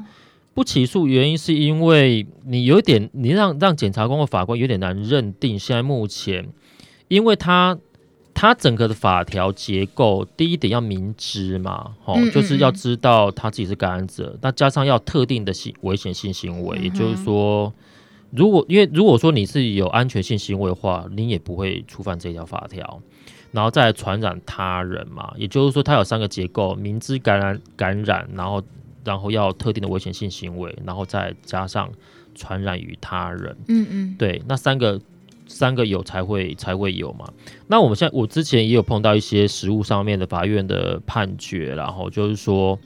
不起诉原因是因为你有点，你让让检察官或法官有点难认定。现在目前，因为他他整个的法条结构，第一点要明知嘛，哈，就是要知道他自己是感染者，那加上要特定的性危险性行为，也就是说，如果因为如果说你是有安全性行为的话，你也不会触犯这条法条。然后再传染他人嘛，也就是说，它有三个结构：明知感染感染，然后然后要特定的危险性行为，然后再加上传染于他人。嗯嗯，对，那三个三个有才会才会有嘛。那我们现在我之前也有碰到一些实务上面的法院的判决，然后就是说，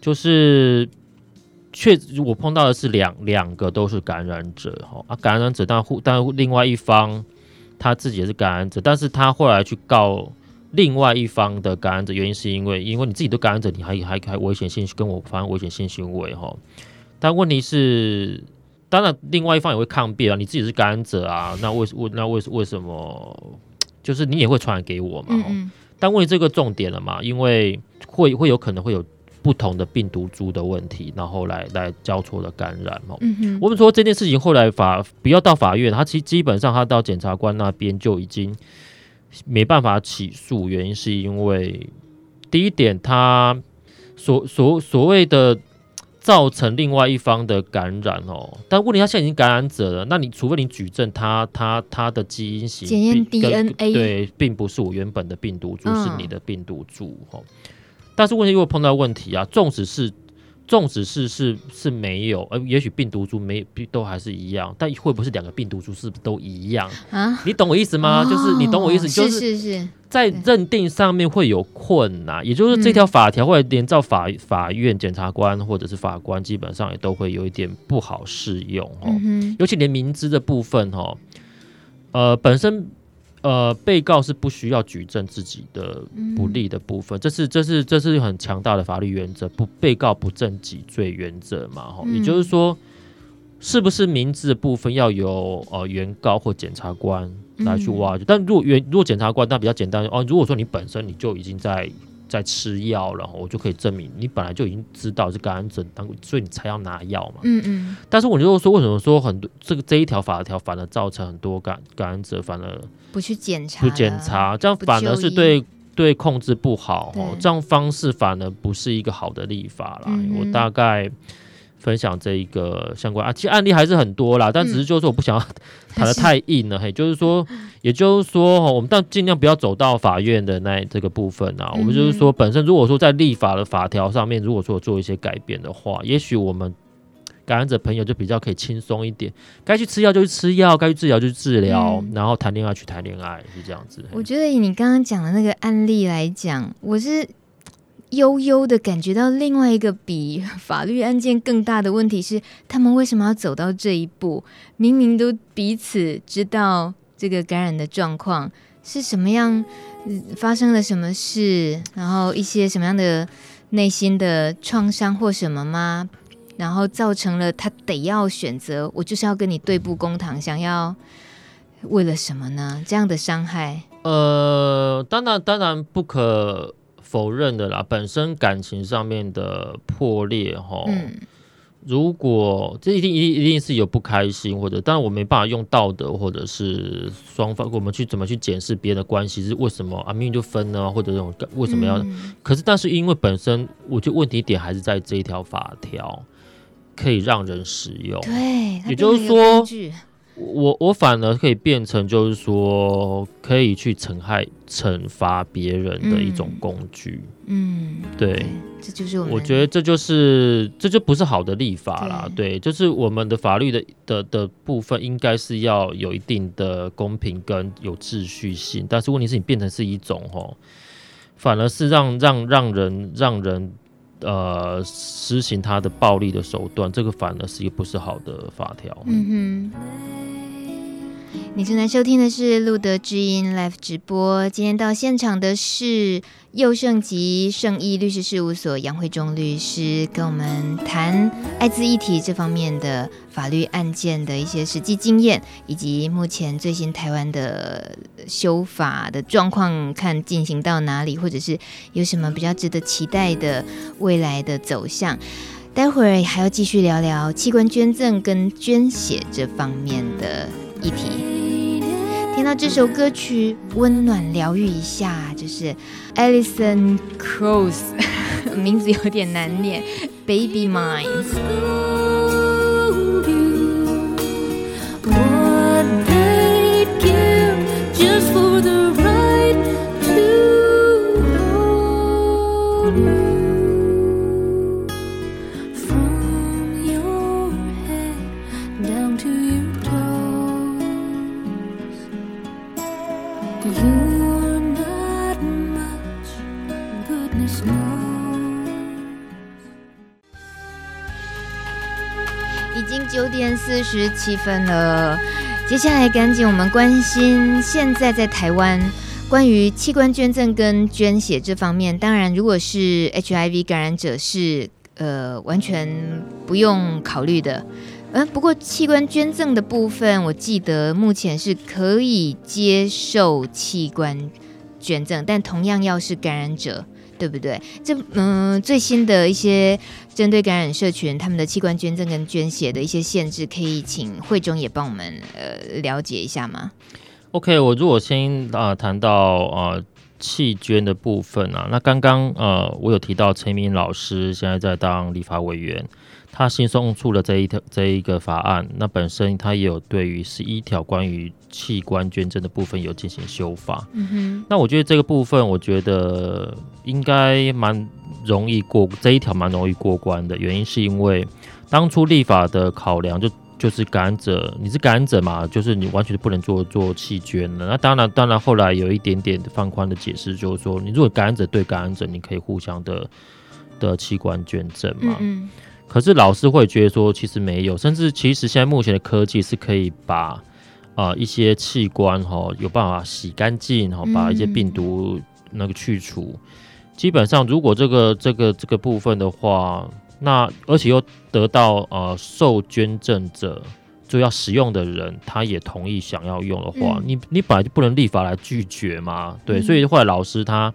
就是确实我碰到的是两两个都是感染者哈啊，感染者但但另外一方。他自己也是感染者，但是他后来去告另外一方的感染者，原因是因为，因为你自己都感染者，你还还还危险性跟我发生危险性行为哈。但问题是，当然另外一方也会抗辩啊，你自己是感染者啊，那为为那为为什么，就是你也会传染给我嘛？嗯嗯，但问题这个重点了嘛，因为会会有可能会有。不同的病毒株的问题，然后来来交错的感染哦。嗯，我们说这件事情后来法不要到法院，他其实基本上他到检察官那边就已经没办法起诉，原因是因为第一点，他所所所谓的造成另外一方的感染哦，但问题他现在已经感染者了，那你除非你举证他他他的基因型检验 DNA 对，并不是我原本的病毒株，嗯、是你的病毒株但是问题又碰到问题啊，纵使是纵使是是是没有，呃，也许病毒株没都还是一样，但会不会是两个病毒株是不是都一样啊？你懂我意思吗？哦、就是你懂我意思，就是是是，在认定上面会有困难，也就是这条法条会连照法法院检察官或者是法官，基本上也都会有一点不好适用哦，嗯、尤其连明知的部分哦，呃，本身。呃，被告是不需要举证自己的不利的部分，嗯、这是这是这是很强大的法律原则，不被告不证己罪原则嘛，哈、嗯，也就是说，是不是名字的部分要由呃原告或检察官来去挖掘，嗯、但如果原如果检察官那比较简单哦，如果说你本身你就已经在。在吃药，然后我就可以证明你本来就已经知道是感染者，当所以你才要拿药嘛。嗯嗯。但是我就说，为什么说很多这个这一条法条反而造成很多感感染者反而不去检查，不检查，这样反而是对对控制不好哦。这样方式反而不是一个好的立法啦。嗯、我大概。分享这一个相关啊，其实案例还是很多啦，但只是就是说我不想要 谈的太硬了，嘿，就是说，也就是说，我们但尽量不要走到法院的那这个部分啊。我们就是说，本身如果说在立法的法条上面，如果说做一些改变的话，也许我们感染者朋友就比较可以轻松一点，该去吃药就去吃药，该去治疗就去治疗，然后谈恋爱去谈恋爱，是这样子。我觉得以你刚刚讲的那个案例来讲，我是。悠悠的感觉到另外一个比法律案件更大的问题是，他们为什么要走到这一步？明明都彼此知道这个感染的状况是什么样，发生了什么事，然后一些什么样的内心的创伤或什么吗？然后造成了他得要选择，我就是要跟你对簿公堂，想要为了什么呢？这样的伤害？呃，当然，当然不可。否认的啦，本身感情上面的破裂哈，嗯、如果这一定一定一定是有不开心，或者当然我没办法用道德或者是双方我们去怎么去检视别人的关系是为什么啊，命运就分呢，或者这种为什么要？嗯、可是但是因为本身我觉得问题点还是在这一条法条可以让人使用，对，也就是说。我我反而可以变成，就是说可以去惩害、惩罚别人的一种工具。嗯，对，对，这就是我，我觉得这就是这就不是好的立法啦。对，对，就是我们的法律的的的部分，应该是要有一定的公平跟有秩序性。但是问题是你变成是一种吼，反而是让让让人让人呃施行他的暴力的手段，这个反而是一个不是好的法条。你正在收听的是路德知音 Live 直播。今天到现场的是佑圣集圣义律师事务所杨惠忠律师，跟我们谈艾滋议题这方面的法律案件的一些实际经验，以及目前最新台湾的修法的状况，看进行到哪里，或者是有什么比较值得期待的未来的走向。待会儿还要继续聊聊器官捐赠跟捐血这方面的一题。听到这首歌曲，温暖疗愈一下，就是 Alison c r o s s 名字有点难念，Baby Mine。四十七分了，接下来赶紧我们关心现在在台湾关于器官捐赠跟捐血这方面。当然，如果是 HIV 感染者是呃完全不用考虑的。嗯、呃，不过器官捐赠的部分，我记得目前是可以接受器官捐赠，但同样要是感染者。对不对？这嗯、最新的一些针对感染社群他们的器官捐赠跟捐血的一些限制，可以请惠中也帮我们呃了解一下吗？OK，我如果先啊、呃、谈到啊、呃、弃捐的部分啊，那刚刚呃，我有提到陈明老师现在在当立法委员，他新送出了这一条这一个法案，那本身他也有对于十一条关于器官捐赠的部分有进行修法。嗯哼，那我觉得这个部分，我觉得应该蛮容易过，这一条蛮容易过关的，原因是因为当初立法的考量就。就是感染者，你是感染者嘛？就是你完全不能做做器捐了。那当然，当然后来有一点点放宽的解释，就是说，你如果感染者对感染者，你可以互相的的器官捐赠嘛。嗯，嗯。可是老师会觉得说，其实没有，甚至其实现在目前的科技是可以把啊、呃、一些器官哈有办法洗干净，哈把一些病毒那个去除。嗯、基本上，如果这个这个这个部分的话。那而且又得到呃受捐赠者就要使用的人，他也同意想要用的话，嗯、你你本来就不能立法来拒绝嘛，对，嗯、所以后来老师他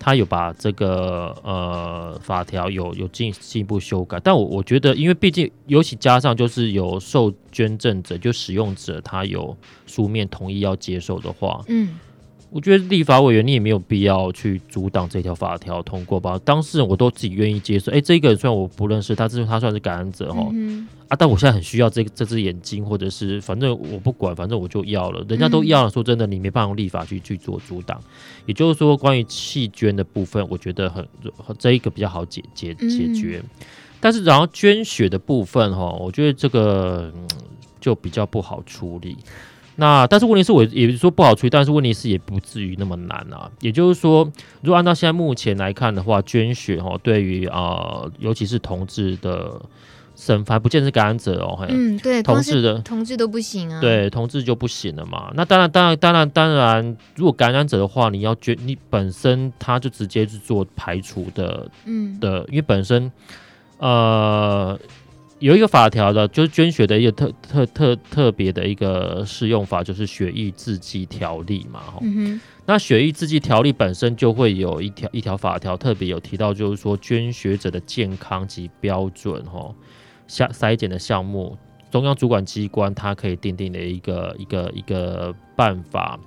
他有把这个呃法条有有进进一步修改，但我我觉得，因为毕竟尤其加上就是有受捐赠者就使用者他有书面同意要接受的话，嗯。我觉得立法委员你也没有必要去阻挡这条法条通过吧。当事人我都自己愿意接受。哎、欸，这个人虽然我不认识他，这是他算是感染者哈。嗯、啊，但我现在很需要这个这只眼睛，或者是反正我不管，反正我就要了。人家都要了，说真的，你没办法用立法去去做阻挡。也就是说，关于弃捐的部分，我觉得很这一个比较好解解解决。嗯、但是然后捐血的部分哈，我觉得这个就比较不好处理。那但是问题是我也说不好处理，但是问题是也不至于那么难啊。也就是说，如果按照现在目前来看的话，捐血哦，对于啊、呃，尤其是同志的身份，不见是感染者哦，嗯，对，同志的同志都不行啊，对，同志就不行了嘛。那当然，当然，当然，当然，如果感染者的话，你要捐，你本身他就直接去做排除的，嗯的，因为本身呃。有一个法条的，就是捐血的一个特特特特别的一个适用法，就是血液制剂条例嘛。嗯、那血液制剂条例本身就会有一条一条法条，特别有提到，就是说捐血者的健康及标准，哈，筛筛检的项目，中央主管机关它可以定定的一个一个一个办法，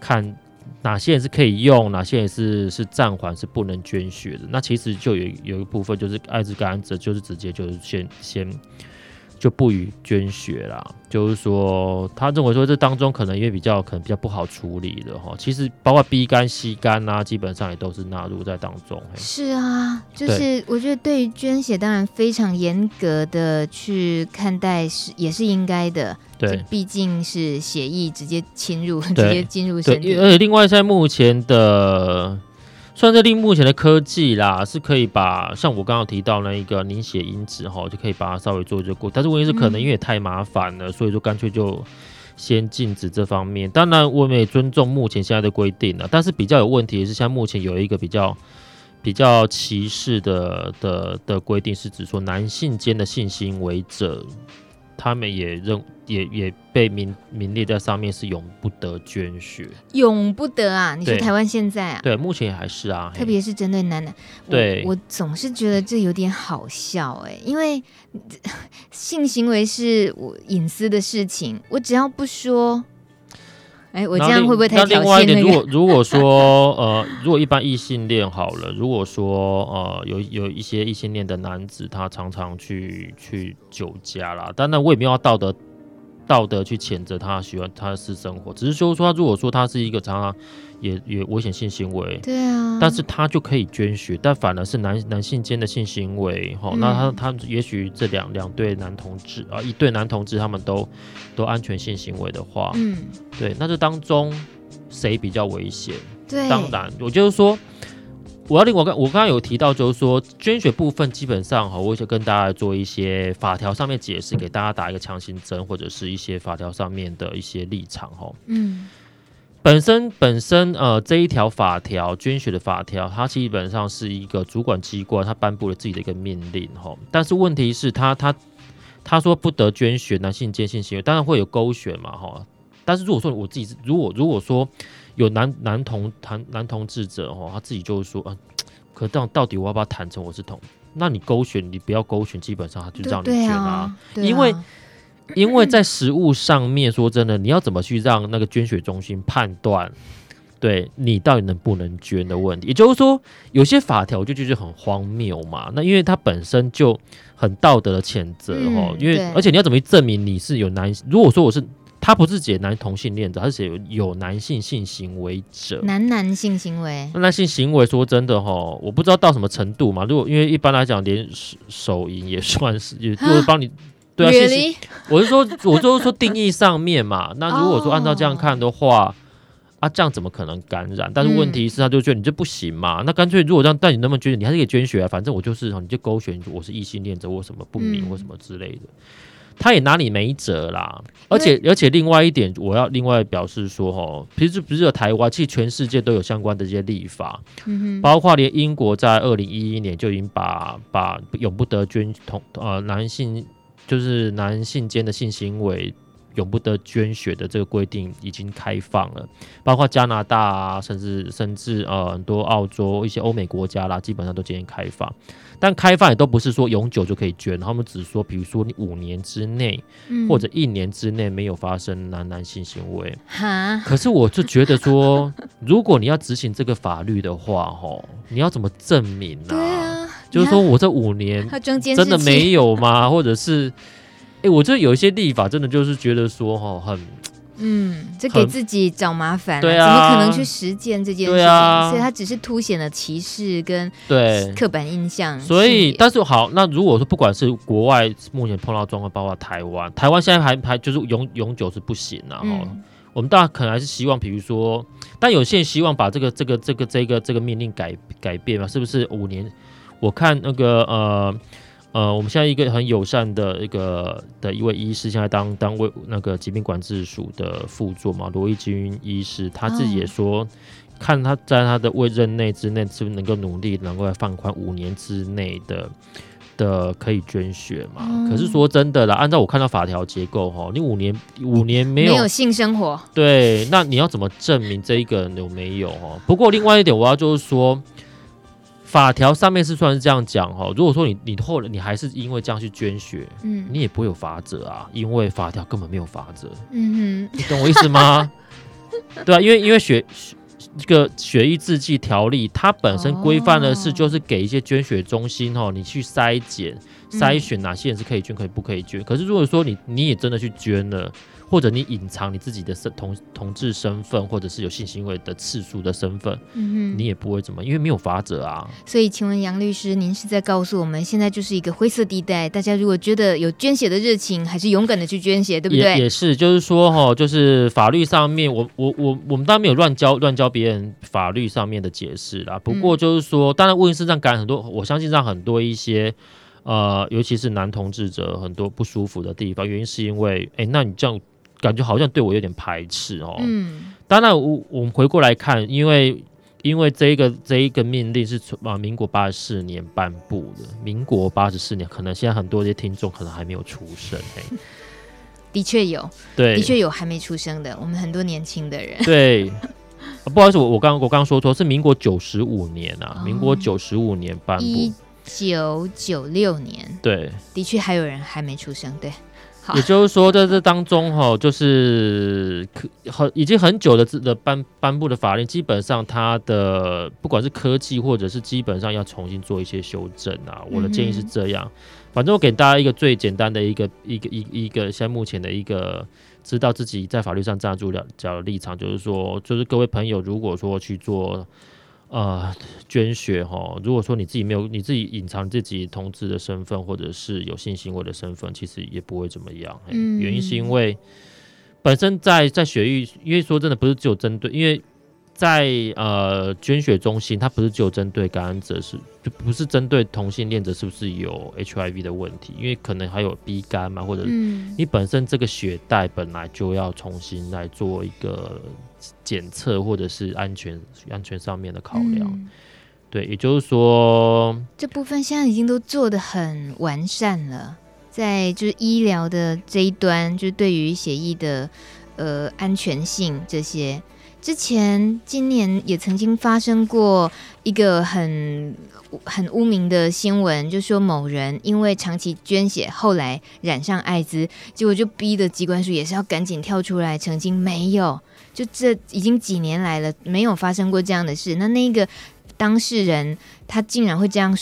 看。哪些人是可以用，哪些人是是暂缓，是不能捐血的。那其实就有有一部分就是艾滋感染者，就是直接就是先先就不予捐血啦。就是说，他认为说这当中可能因为比较可能比较不好处理的哈，其实包括 B 肝、C 肝啊，基本上也都是纳入在当中。是啊，就是我觉得对于捐血，当然非常严格的去看待是也是应该的。对，毕竟是血液直接侵入，直接进入身体。而且另外在目前的。算是另目前的科技啦，是可以把像我刚刚提到那一个凝血因子哈，就可以把它稍微做一做过。但是问题是可能因为太麻烦了，所以说干脆就先禁止这方面。当然我们也尊重目前现在的规定了，但是比较有问题的是，像目前有一个比较比较歧视的的的规定，是指说男性间的性行为者。他们也认也也被名名列在上面，是永不得捐血，永不得啊！你说台湾现在啊？对，目前还是啊，特别是针对男男。对，我总是觉得这有点好笑哎、欸，因为 性行为是我隐私的事情，我只要不说。哎、欸，我这样会不会太？那另外一点，如果 如果说呃，如果一般异性恋好了，如果说呃，有有一些异性恋的男子，他常常去去酒家啦，当然我也没有要道德。道德去谴责他喜欢他的私生活，只是说说他如果说他是一个常常也也危险性行为，对啊，但是他就可以捐血，但反而是男男性间的性行为，哈、嗯，那他他也许这两两对男同志啊，一对男同志他们都都安全性行为的话，嗯，对，那这当中谁比较危险？对，当然，我就是说。我要另我刚我刚刚有提到，就是说捐血部分基本上哈，我想跟大家做一些法条上面解释，给大家打一个强心针，或者是一些法条上面的一些立场哈。嗯，本身本身呃这一条法条捐血的法条，它基本上是一个主管机关，它颁布了自己的一个命令哈。但是问题是他，他他他说不得捐血男性间性行为，当然会有勾选嘛哈。但是如果说我自己是如果如果说。有男男同男男同志者哈，他自己就是说啊，可到到底我要不要坦诚我是同？那你勾选你不要勾选，基本上他就让你捐啊，啊因为因为在实物上面说真的，你要怎么去让那个捐血中心判断对你到底能不能捐的问题。也就是说，有些法条就觉得很荒谬嘛。那因为它本身就很道德的谴责哦，嗯、因为而且你要怎么去证明你是有男？如果说我是。他不是解男同性恋者，他是写有有男性性行为者。男男性行为，那男性行为说真的哈，我不知道到什么程度嘛。如果因为一般来讲，连手淫也算是，也就是帮你对啊。Really? 我是说，我就是说定义上面嘛。那如果说按照这样看的话，oh. 啊，这样怎么可能感染？但是问题是，他就觉得你这不行嘛。嗯、那干脆如果这样，但你能不能觉得你还是可以捐血啊？反正我就是，你就勾选我是异性恋者我什么不明或什么之类的。嗯他也拿你没辙啦，而且而且另外一点，我要另外表示说，哦，其实不是有台湾，其实全世界都有相关的这些立法，嗯，包括连英国在二零一一年就已经把把永不得捐同呃男性就是男性间的性行为。永不得捐血的这个规定已经开放了，包括加拿大啊，甚至甚至呃很多澳洲一些欧美国家啦，基本上都进行开放。但开放也都不是说永久就可以捐，他们只是说，比如说你五年之内、嗯、或者一年之内没有发生男男性行为。哈，可是我就觉得说，如果你要执行这个法律的话，吼，你要怎么证明呢、啊？对啊，就是说我这五年真的没有吗？或者是？哎、欸，我这有一些立法，真的就是觉得说，哈，很，嗯，这给自己找麻烦，对啊，怎么可能去实践这件事情？所以它只是凸显了歧视跟对刻板印象。所以，但是好，那如果说不管是国外目前碰到状况，包括台湾，台湾现在还还就是永永久是不行啊。哈、嗯，我们大家可能还是希望，比如说，但有些人希望把这个这个这个这个这个命令改改变嘛，是不是五年？我看那个呃。呃，我们现在一个很友善的一个的一位医师，现在当当为那个疾病管制署的副座嘛，罗义军医师，他自己也说，哦、看他在他的位任内之内，是不是能够努力，能够放宽五年之内的的可以捐血嘛？嗯、可是说真的啦，按照我看到法条结构哈，你五年五年没有没有性生活，对，那你要怎么证明这一个人有没有哦？不过另外一点，我要就是说。法条上面是算是这样讲哈，如果说你你后来你还是因为这样去捐血，嗯，你也不会有法则啊，因为法条根本没有法则，嗯哼，你懂我意思吗？对啊，因为因为血这个血液制剂条例，它本身规范的是就是给一些捐血中心哈，你去筛检筛选哪些人是可以捐，可以不可以捐。可是如果说你你也真的去捐了。或者你隐藏你自己的身同同志身份，或者是有性行为的次数的身份，嗯哼，你也不会怎么，因为没有法则啊。所以，请问杨律师，您是在告诉我们，现在就是一个灰色地带，大家如果觉得有捐血的热情，还是勇敢的去捐血，对不对？也，也是，就是说哈，就是法律上面，我我我我们当然没有乱教乱教别人法律上面的解释啦。不过就是说，当然问题是让感染很多，我相信让很多一些呃，尤其是男同志者很多不舒服的地方，原因是因为，哎，那你这样。感觉好像对我有点排斥哦。嗯，当然，我我们回过来看，因为因为这一个这一个命令是从啊民国八十四年颁布的，民国八十四年，可能现在很多的听众可能还没有出生。的确有，对，的确有还没出生的，我们很多年轻的人。对，啊、不好意思，我我刚我刚说错，是民国九十五年啊，哦、民国九十五年颁布，一九九六年，对，的确还有人还没出生，对。也就是说，在这当中哈，就是很已经很久的的颁颁布的法令，基本上它的不管是科技或者是基本上要重新做一些修正啊。我的建议是这样，反正我给大家一个最简单的一个一个一一个现在目前的一个知道自己在法律上站住了脚的立场，就是说，就是各位朋友如果说去做。呃，捐血哈，如果说你自己没有，你自己隐藏自己同志的身份，或者是有性行为的身份，其实也不会怎么样。嗯，原因是因为本身在在血域，因为说真的不是只有针对，因为在呃捐血中心，它不是只有针对感染者，是就不是针对同性恋者是不是有 HIV 的问题，因为可能还有 B 肝嘛，或者你本身这个血袋本来就要重新来做一个。检测或者是安全安全上面的考量，嗯、对，也就是说，这部分现在已经都做的很完善了，在就是医疗的这一端，就是对于血液的呃安全性这些，之前今年也曾经发生过一个很很污名的新闻，就说某人因为长期捐血，后来染上艾滋，结果就逼得机关署也是要赶紧跳出来澄清，没有，就这已经几年来了，没有发生过这样的事。那那个当事人他竟然会这样说。